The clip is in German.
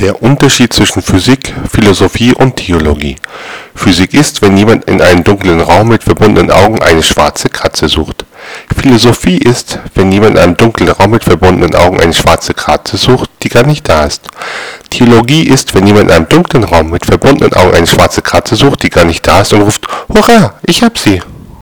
Der Unterschied zwischen Physik, Philosophie und Theologie. Physik ist, wenn jemand in einem dunklen Raum mit verbundenen Augen eine schwarze Katze sucht. Philosophie ist, wenn jemand in einem dunklen Raum mit verbundenen Augen eine schwarze Katze sucht, die gar nicht da ist. Theologie ist, wenn jemand in einem dunklen Raum mit verbundenen Augen eine schwarze Katze sucht, die gar nicht da ist und ruft Hurra, ich hab sie!